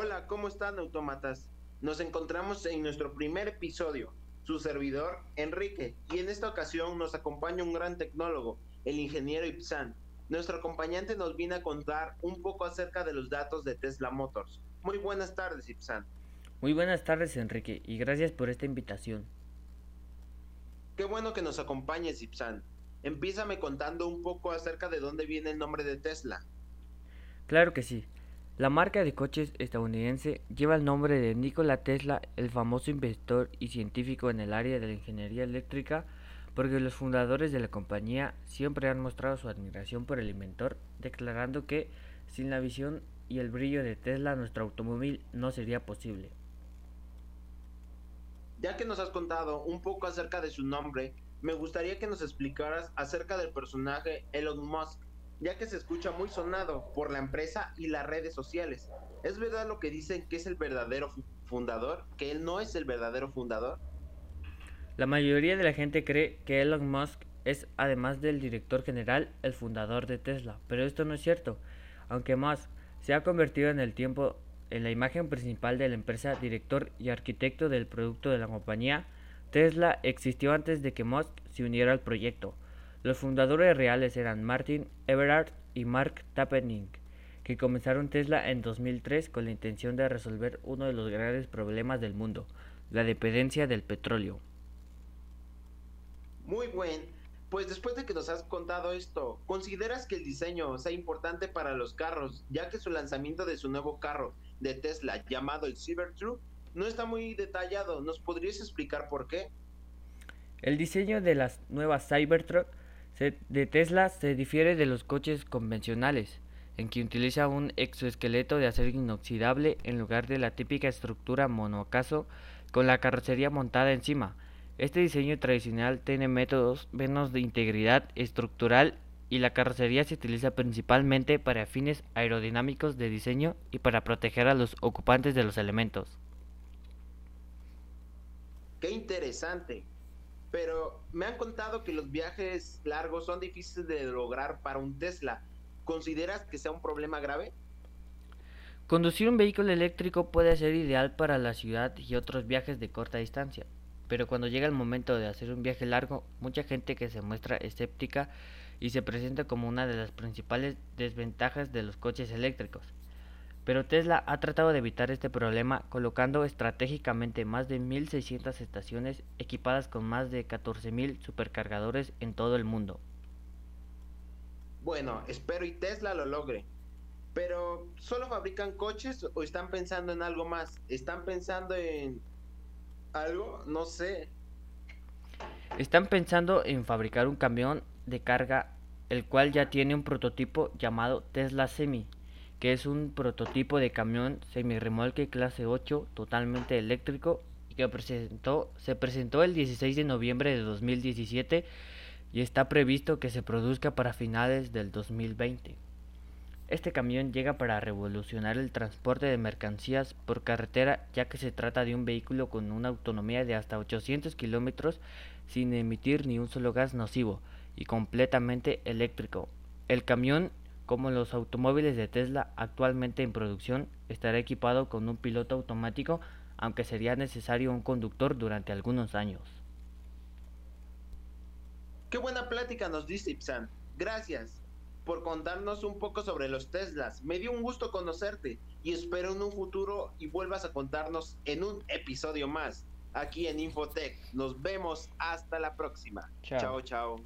Hola, ¿cómo están, autómatas? Nos encontramos en nuestro primer episodio. Su servidor, Enrique, y en esta ocasión nos acompaña un gran tecnólogo, el ingeniero Ipsan. Nuestro acompañante nos viene a contar un poco acerca de los datos de Tesla Motors. Muy buenas tardes, Ipsan. Muy buenas tardes, Enrique, y gracias por esta invitación. Qué bueno que nos acompañes, Ipsan. Empiézame contando un poco acerca de dónde viene el nombre de Tesla. Claro que sí. La marca de coches estadounidense lleva el nombre de Nikola Tesla, el famoso inventor y científico en el área de la ingeniería eléctrica, porque los fundadores de la compañía siempre han mostrado su admiración por el inventor, declarando que sin la visión y el brillo de Tesla nuestro automóvil no sería posible. Ya que nos has contado un poco acerca de su nombre, me gustaría que nos explicaras acerca del personaje Elon Musk, ya que se escucha muy sonado por la empresa y las redes sociales. ¿Es verdad lo que dicen que es el verdadero fundador? ¿Que él no es el verdadero fundador? La mayoría de la gente cree que Elon Musk es, además del director general, el fundador de Tesla, pero esto no es cierto. Aunque Musk se ha convertido en el tiempo en la imagen principal de la empresa, director y arquitecto del producto de la compañía, Tesla existió antes de que Musk se uniera al proyecto. Los fundadores reales eran Martin Everard y Mark Tappening, que comenzaron Tesla en 2003 con la intención de resolver uno de los grandes problemas del mundo, la dependencia del petróleo. Muy buen. Pues después de que nos has contado esto, ¿consideras que el diseño sea importante para los carros, ya que su lanzamiento de su nuevo carro de Tesla llamado el Cybertruck no está muy detallado? ¿Nos podrías explicar por qué? El diseño de las nuevas Cybertruck de Tesla se difiere de los coches convencionales, en que utiliza un exoesqueleto de acero inoxidable en lugar de la típica estructura monocaso con la carrocería montada encima. Este diseño tradicional tiene métodos menos de integridad estructural y la carrocería se utiliza principalmente para fines aerodinámicos de diseño y para proteger a los ocupantes de los elementos. Qué interesante. Pero me han contado que los viajes largos son difíciles de lograr para un Tesla. ¿Consideras que sea un problema grave? Conducir un vehículo eléctrico puede ser ideal para la ciudad y otros viajes de corta distancia, pero cuando llega el momento de hacer un viaje largo, mucha gente que se muestra escéptica y se presenta como una de las principales desventajas de los coches eléctricos. Pero Tesla ha tratado de evitar este problema colocando estratégicamente más de 1.600 estaciones equipadas con más de 14.000 supercargadores en todo el mundo. Bueno, espero y Tesla lo logre. Pero, ¿solo fabrican coches o están pensando en algo más? ¿Están pensando en algo? No sé. Están pensando en fabricar un camión de carga, el cual ya tiene un prototipo llamado Tesla Semi que es un prototipo de camión semirremolque clase 8 totalmente eléctrico y que presentó, se presentó el 16 de noviembre de 2017 y está previsto que se produzca para finales del 2020. Este camión llega para revolucionar el transporte de mercancías por carretera ya que se trata de un vehículo con una autonomía de hasta 800 kilómetros sin emitir ni un solo gas nocivo y completamente eléctrico. El camión como los automóviles de Tesla actualmente en producción, estará equipado con un piloto automático, aunque sería necesario un conductor durante algunos años. Qué buena plática nos dice Ipsan. Gracias por contarnos un poco sobre los Teslas. Me dio un gusto conocerte y espero en un futuro y vuelvas a contarnos en un episodio más aquí en Infotech. Nos vemos hasta la próxima. chao. chao.